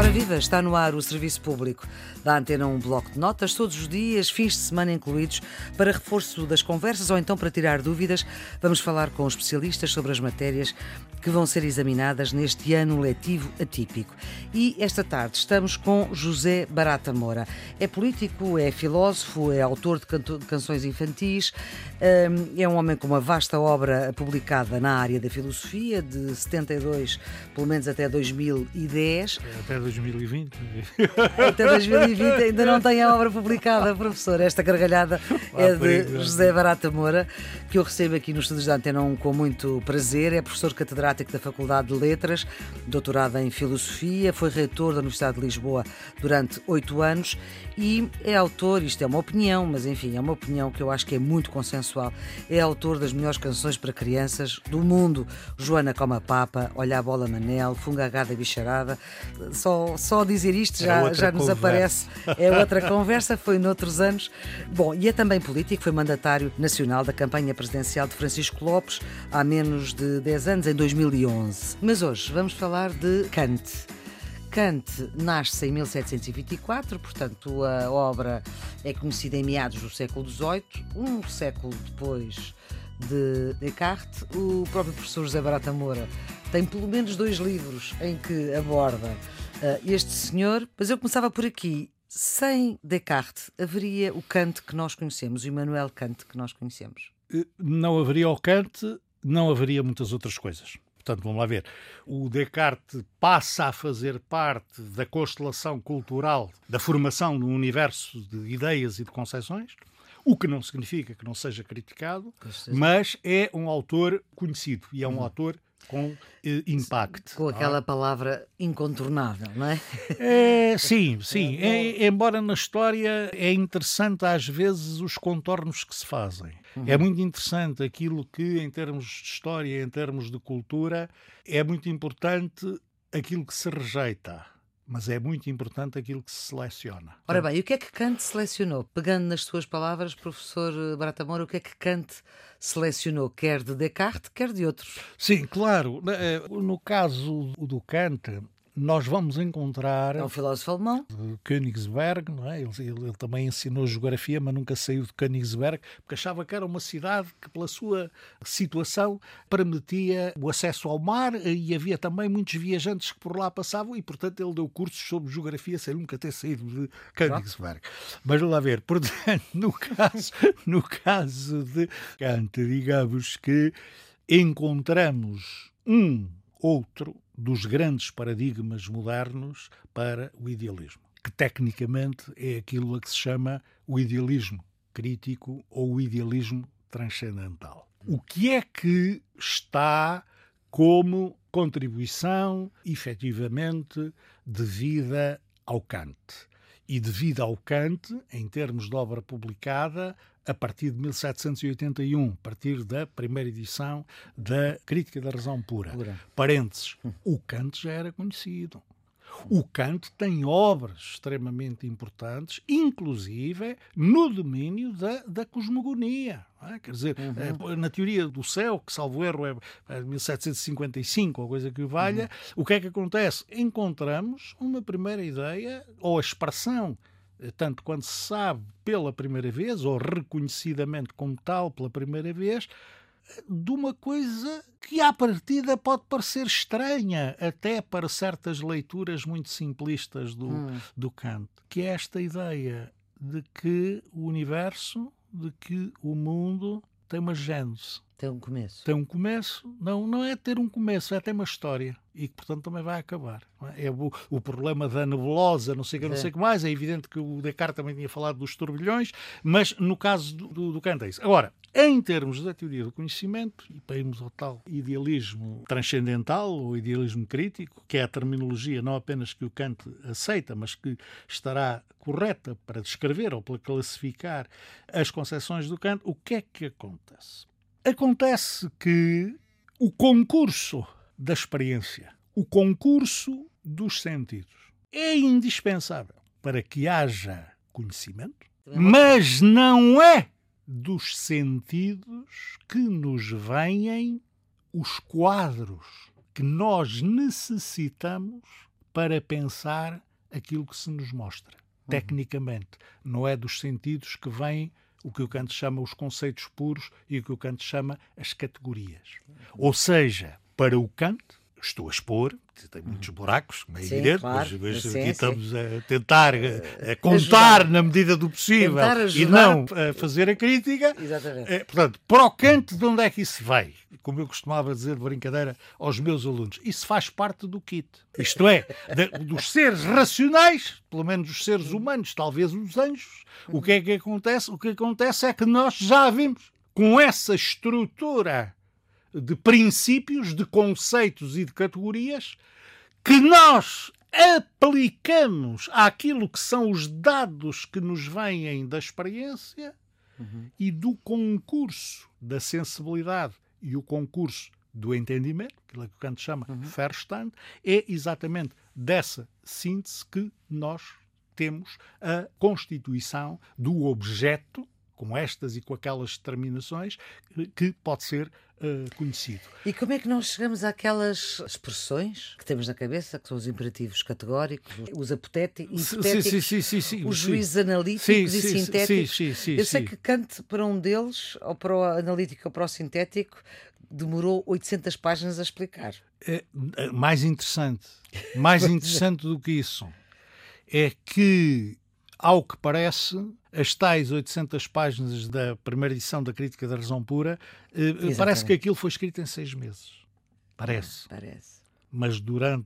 Ora viva, está no ar o serviço público da Antena um bloco de notas todos os dias, fins de semana incluídos, para reforço das conversas ou então para tirar dúvidas. Vamos falar com especialistas sobre as matérias que vão ser examinadas neste ano letivo atípico. E esta tarde estamos com José Barata Moura. É político, é filósofo, é autor de, canções infantis, hum, é um homem com uma vasta obra publicada na área da filosofia, de 72, pelo menos até 2010. Até 2020. Até 2020 ainda não tem a obra publicada, professor. Esta gargalhada é de José Barata Moura, que eu recebo aqui nos estúdios da Antena 1 com muito prazer. É professor catedrático da Faculdade de Letras, doutorado em Filosofia, foi reitor da Universidade de Lisboa durante oito anos e é autor, isto é uma opinião, mas enfim, é uma opinião que eu acho que é muito consensual, é autor das melhores canções para crianças do mundo. Joana Coma Papa, Olha a Bola Manel, Fungagada Bicharada. Só, só dizer isto já, já nos aparece. É outra conversa, foi noutros anos. Bom, e é também político, foi mandatário nacional da campanha presidencial de Francisco Lopes há menos de 10 anos, em 2011. Mas hoje vamos falar de Kant. Kant nasce em 1724, portanto a obra é conhecida em meados do século XVIII, um século depois de Descartes. O próprio professor José Barata Moura tem pelo menos dois livros em que aborda uh, este senhor, mas eu começava por aqui. Sem Descartes, haveria o Kant que nós conhecemos, o Immanuel Kant que nós conhecemos? Eh, não haveria o Kant, não haveria muitas outras coisas. Portanto, vamos lá ver. O Descartes passa a fazer parte da constelação cultural, da formação no universo de ideias e de concepções, o que não significa que não seja criticado, mas é um autor conhecido e é um hum. autor com eh, impacto. Com aquela ah. palavra incontornável, não é? é sim, sim. É, embora na história é interessante às vezes os contornos que se fazem. Uhum. É muito interessante aquilo que, em termos de história, em termos de cultura, é muito importante aquilo que se rejeita mas é muito importante aquilo que se seleciona. Ora bem, e o que é que Kant selecionou? Pegando nas suas palavras, professor Bratamora, o que é que Kant selecionou, quer de Descartes, quer de outros? Sim, claro. Eh, no caso do Kant, nós vamos encontrar. É um filósofo alemão. Königsberg, não é? Ele, ele, ele, também ensinou geografia, mas nunca saiu de Königsberg, porque achava que era uma cidade que, pela sua situação, permitia o acesso ao mar e havia também muitos viajantes que por lá passavam e, portanto, ele deu cursos sobre geografia sem nunca ter saído de Königsberg. Mas vamos lá ver, portanto, no caso, no caso de Kant, digamos que encontramos um outro dos grandes paradigmas modernos para o idealismo, que tecnicamente é aquilo a que se chama o idealismo crítico ou o idealismo transcendental. O que é que está como contribuição efetivamente devida ao Kant? E devida ao Kant, em termos de obra publicada, a partir de 1781, a partir da primeira edição da Crítica da Razão Pura. Pura. Parênteses, o Kant já era conhecido. O Kant tem obras extremamente importantes, inclusive no domínio da, da cosmogonia. É? Quer dizer, uhum. na teoria do céu, que salvo erro é, é 1755 ou coisa que valha, uhum. o que é que acontece? Encontramos uma primeira ideia ou a expressão tanto quando se sabe pela primeira vez, ou reconhecidamente como tal pela primeira vez, de uma coisa que à partida pode parecer estranha até para certas leituras muito simplistas do, hum. do Kant, que é esta ideia de que o universo, de que o mundo tem uma gênese. Tem um começo. Tem um começo. Não, não é ter um começo, é ter uma história. E que, portanto, também vai acabar. É? é o, o, problema da nebulosa, não sei o que, não sei o que mais. É evidente que o Descartes também tinha falado dos turbilhões, mas no caso do, do, do Kant é isso. Agora, em termos da teoria do conhecimento, e para irmos ao tal idealismo transcendental ou idealismo crítico, que é a terminologia não apenas que o Kant aceita, mas que estará correta para descrever ou para classificar as concepções do Kant, o que é que acontece? Acontece que o concurso da experiência, o concurso dos sentidos, é indispensável para que haja conhecimento, mas não é dos sentidos que nos vêm os quadros que nós necessitamos para pensar aquilo que se nos mostra, uhum. tecnicamente. Não é dos sentidos que vêm o que o Kant chama os conceitos puros e o que o Kant chama as categorias. Ou seja, para o Kant, estou a expor, tem muitos uhum. buracos, como é sim, evidente, claro. mas, mas sim, aqui sim. estamos a tentar a, a contar ajudar. na medida do possível e não a fazer a crítica. Exatamente. É, portanto, para o Kant, de onde é que isso vai? Como eu costumava dizer de brincadeira aos meus alunos, isso faz parte do kit. Isto é, de, dos seres racionais, pelo menos os seres humanos, talvez os anjos, o que é que acontece? O que acontece é que nós já vimos com essa estrutura de princípios, de conceitos e de categorias que nós aplicamos àquilo que são os dados que nos vêm da experiência uhum. e do concurso da sensibilidade e o concurso do entendimento, aquilo que o Kant chama uhum. Verstand, é exatamente dessa síntese que nós temos a constituição do objeto com estas e com aquelas determinações, que pode ser uh, conhecido. E como é que nós chegamos àquelas expressões que temos na cabeça, que são os imperativos categóricos, os apotéticos, sim, sim, sim, sim, os juízes analíticos e sintéticos? Eu sei que Kant, para um deles, ou para o analítico ou para o sintético, demorou 800 páginas a explicar. É, é mais interessante, mais interessante do que isso, é que, ao que parece, as tais 800 páginas da primeira edição da Crítica da Razão Pura, eh, parece que aquilo foi escrito em seis meses. Parece. Ah, parece. Mas durante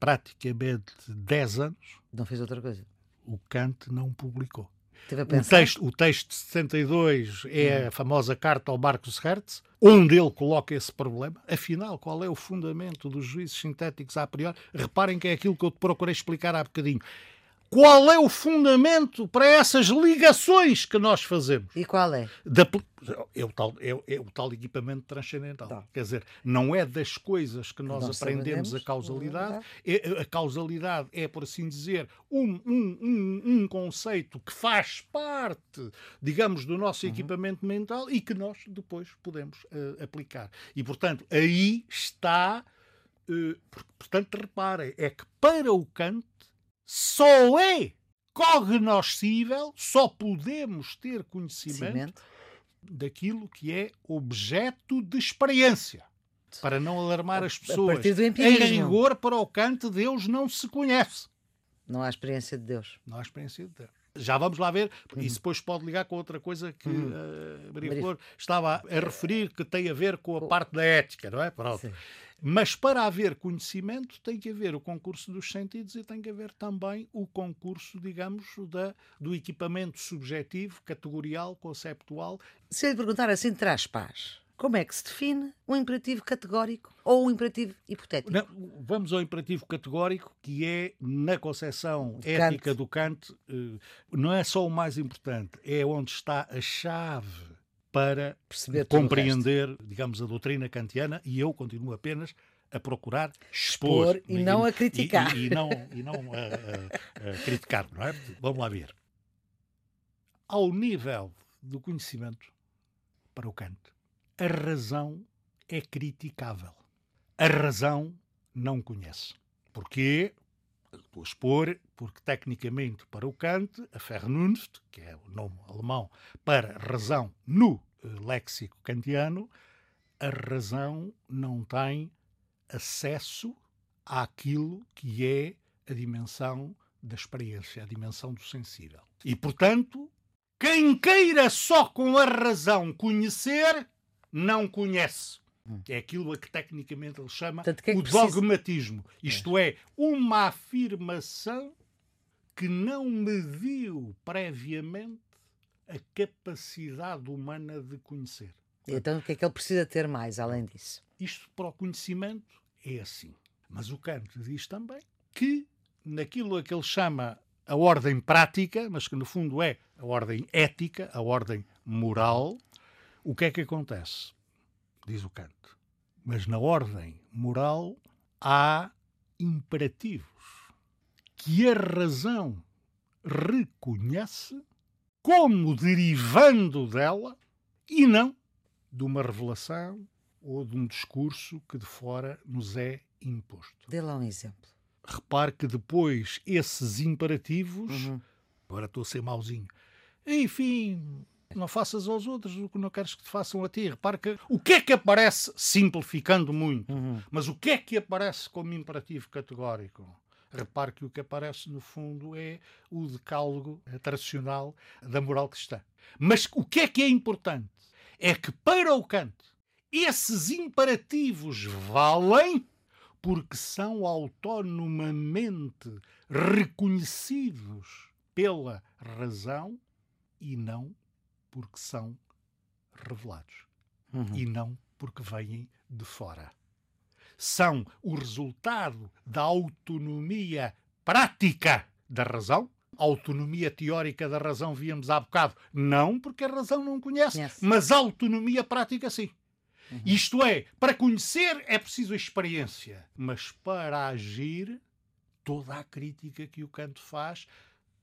praticamente 10 anos. Não fez outra coisa. O Kant não publicou. O texto, o texto de 62 é hum. a famosa carta ao Marcos Hertz, onde ele coloca esse problema. Afinal, qual é o fundamento dos juízes sintéticos a priori? Reparem que é aquilo que eu te procurei explicar há bocadinho. Qual é o fundamento para essas ligações que nós fazemos? E qual é? Da, é, o tal, é, é, o tal equipamento transcendental. Tá. Quer dizer, não é das coisas que nós, nós aprendemos a causalidade. É, a causalidade é, por assim dizer, um, um, um, um, conceito que faz parte, digamos, do nosso uhum. equipamento mental e que nós depois podemos uh, aplicar. E, portanto, aí está. Uh, portanto, reparem, é que para o Kant só é cognoscível, só podemos ter conhecimento daquilo que é objeto de experiência. Para não alarmar as pessoas. Em rigor, para o Kant, Deus não se conhece. Não há experiência de Deus. Não há experiência de Deus. Já vamos lá ver, uhum. isso depois pode ligar com outra coisa que uhum. uh, Maria Flor estava a referir, que tem a ver com a parte da ética, não é? Pronto. Sim. Mas para haver conhecimento tem que haver o concurso dos sentidos e tem que haver também o concurso, digamos, da, do equipamento subjetivo, categorial, conceptual. Se eu lhe perguntar assim, traz paz. Como é que se define um imperativo categórico ou um imperativo hipotético? Não, vamos ao imperativo categórico, que é, na concepção ética do Kant, eh, não é só o mais importante, é onde está a chave para Perceber compreender, digamos, a doutrina kantiana e eu continuo apenas a procurar expor, expor e, não a criticar. E, e, e não, e não a, a, a, criticar, não é? Vamos lá ver. Ao nível do conhecimento, para o Kant, a razão é criticável. A razão não conhece. Porquê? Vou expor, porque tecnicamente para o Kant, a Vernunft, que é o nome alemão para razão no léxico kantiano, a razão não tem acesso àquilo que é a dimensão da experiência, a dimensão do sensível. E, portanto, quem queira só com a razão conhecer, não conhece. Hum. É aquilo a que tecnicamente ele chama Tanto que é que o precisa... dogmatismo. Isto é. é, uma afirmação que não mediu previamente a capacidade humana de conhecer. Então o que é que ele precisa ter mais além disso? Isto para o conhecimento é assim. Mas o Kant diz também que naquilo a que ele chama a ordem prática, mas que no fundo é a ordem ética, a ordem moral, o que é que acontece? Diz o Kant. Mas na ordem moral há imperativos que a razão reconhece como derivando dela e não de uma revelação ou de um discurso que de fora nos é imposto. Dê lá um exemplo. repare que depois esses imperativos, uhum. agora estou a ser mauzinho, enfim, não faças aos outros o que não queres que te façam a ti. Repare que o que é que aparece, simplificando muito, uhum. mas o que é que aparece como imperativo categórico? Repare que o que aparece, no fundo, é o decálogo tradicional da moral cristã. Mas o que é que é importante? É que, para o Kant, esses imperativos valem porque são autonomamente reconhecidos pela razão e não porque são revelados. Uhum. E não porque vêm de fora são o resultado da autonomia prática da razão. Autonomia teórica da razão, víamos há bocado, não, porque a razão não conhece, yes. mas autonomia prática, sim. Uhum. Isto é, para conhecer é preciso experiência, mas para agir, toda a crítica que o Canto faz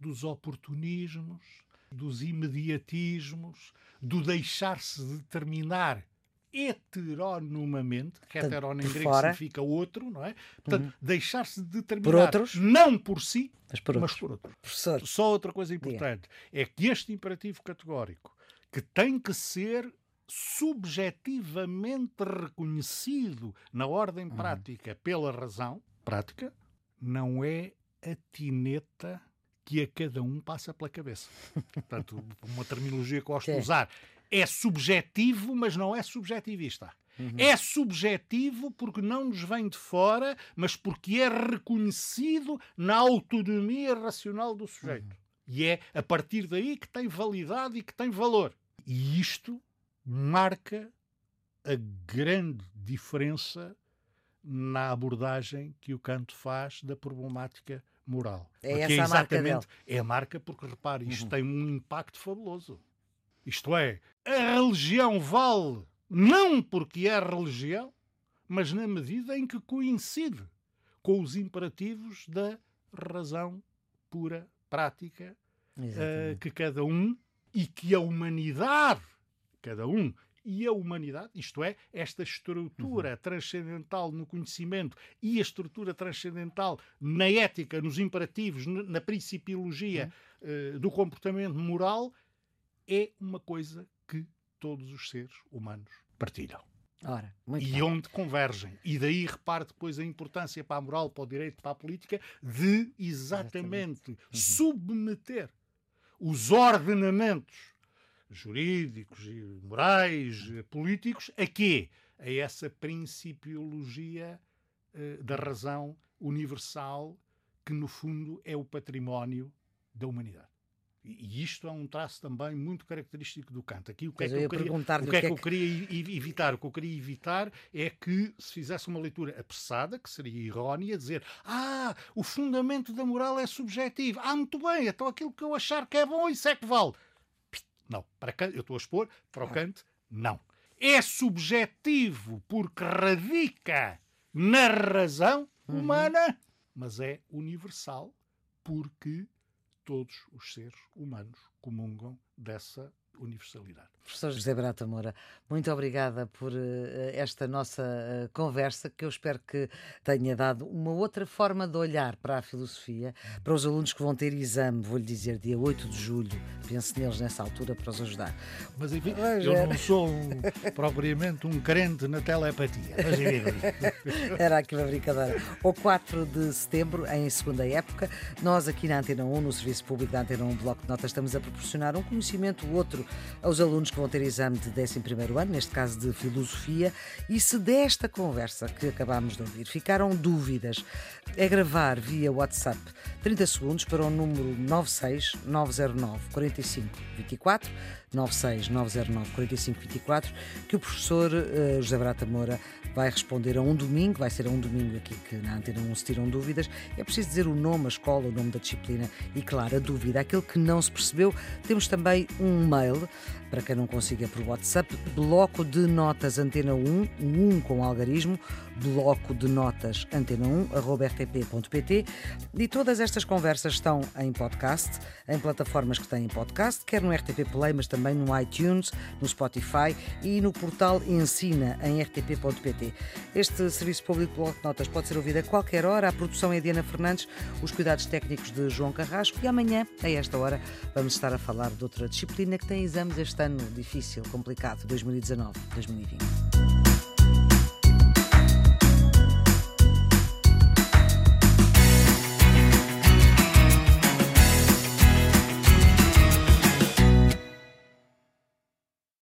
dos oportunismos, dos imediatismos, do deixar-se determinar heteronomamente, que heteron em grego significa outro, não é? Portanto, uhum. deixar-se determinar por outros, não por si, mas por outros. Mas por outros. Professor. Só outra coisa importante Diga. é que este imperativo categórico, que tem que ser subjetivamente reconhecido na ordem uhum. prática pela razão prática, não é a tineta que a cada um passa pela cabeça. Portanto, uma terminologia que gosto de usar é subjetivo, mas não é subjetivista. Uhum. É subjetivo porque não nos vem de fora, mas porque é reconhecido na autonomia racional do sujeito. Uhum. E é a partir daí que tem validade e que tem valor. E isto marca a grande diferença na abordagem que o Canto faz da problemática moral. É porque essa é a marca dele. É a marca porque, repare, isto uhum. tem um impacto fabuloso. Isto é, a religião vale não porque é religião, mas na medida em que coincide com os imperativos da razão pura, prática, uh, que cada um e que a humanidade, cada um e a humanidade, isto é, esta estrutura uhum. transcendental no conhecimento e a estrutura transcendental na ética, nos imperativos, na principiologia uhum. uh, do comportamento moral, é uma coisa que todos os seres humanos partilham. Ora, e bem. onde convergem. E daí repare depois a importância para a moral, para o direito, para a política, de exatamente, exatamente. Uhum. submeter os ordenamentos jurídicos, morais, políticos, a quê? A essa principiologia uh, da razão universal que, no fundo, é o património da humanidade. E isto é um traço também muito característico do Kant. Aqui o que, é que, eu, queria, o que, é que, é que eu queria evitar? O que eu queria evitar é que se fizesse uma leitura apressada, que seria errónea, dizer ah, o fundamento da moral é subjetivo. Ah, muito bem, então aquilo que eu achar que é bom, isso é que vale. Não, para Kant, eu estou a expor, para o Kant, não. É subjetivo porque radica na razão uhum. humana, uhum. mas é universal porque todos os seres humanos comungam dessa universalidade. Professor José Brata Moura, muito obrigada por uh, esta nossa uh, conversa, que eu espero que tenha dado uma outra forma de olhar para a filosofia, para os alunos que vão ter exame, vou-lhe dizer, dia 8 de julho. Pense neles nessa altura para os ajudar. Mas enfim, eu não sou um, propriamente um crente na telepatia. Mas Era aqui uma brincadeira. O 4 de setembro, em segunda época, nós aqui na Antena 1, no Serviço Público da Antena 1 Bloco de Notas, estamos a proporcionar um conhecimento outro aos alunos que vão ter exame de 11 ano, neste caso de Filosofia, e se desta conversa que acabámos de ouvir ficaram dúvidas, é gravar via WhatsApp 30 segundos para o número 96 909 45 24 96 909 45 24 que o professor uh, José Brata Moura vai responder a um domingo, vai ser a um domingo aqui que na Antena 1 se tiram dúvidas. É preciso dizer o nome, a escola, o nome da disciplina e, claro, a dúvida. Aquilo que não se percebeu, temos também um mail, para quem não consiga por WhatsApp, bloco de notas Antena 1, 1 com algarismo, bloco de notas antena1.rtp.pt e todas estas conversas estão em podcast, em plataformas que têm podcast, quer no RTP Play, mas também no iTunes, no Spotify e no portal Ensina em rtp.pt. Este serviço público bloco de notas pode ser ouvido a qualquer hora. A produção é Diana Fernandes, os cuidados técnicos de João Carrasco e amanhã, a esta hora, vamos estar a falar de outra disciplina que tem exames este ano difícil, complicado, 2019-2020.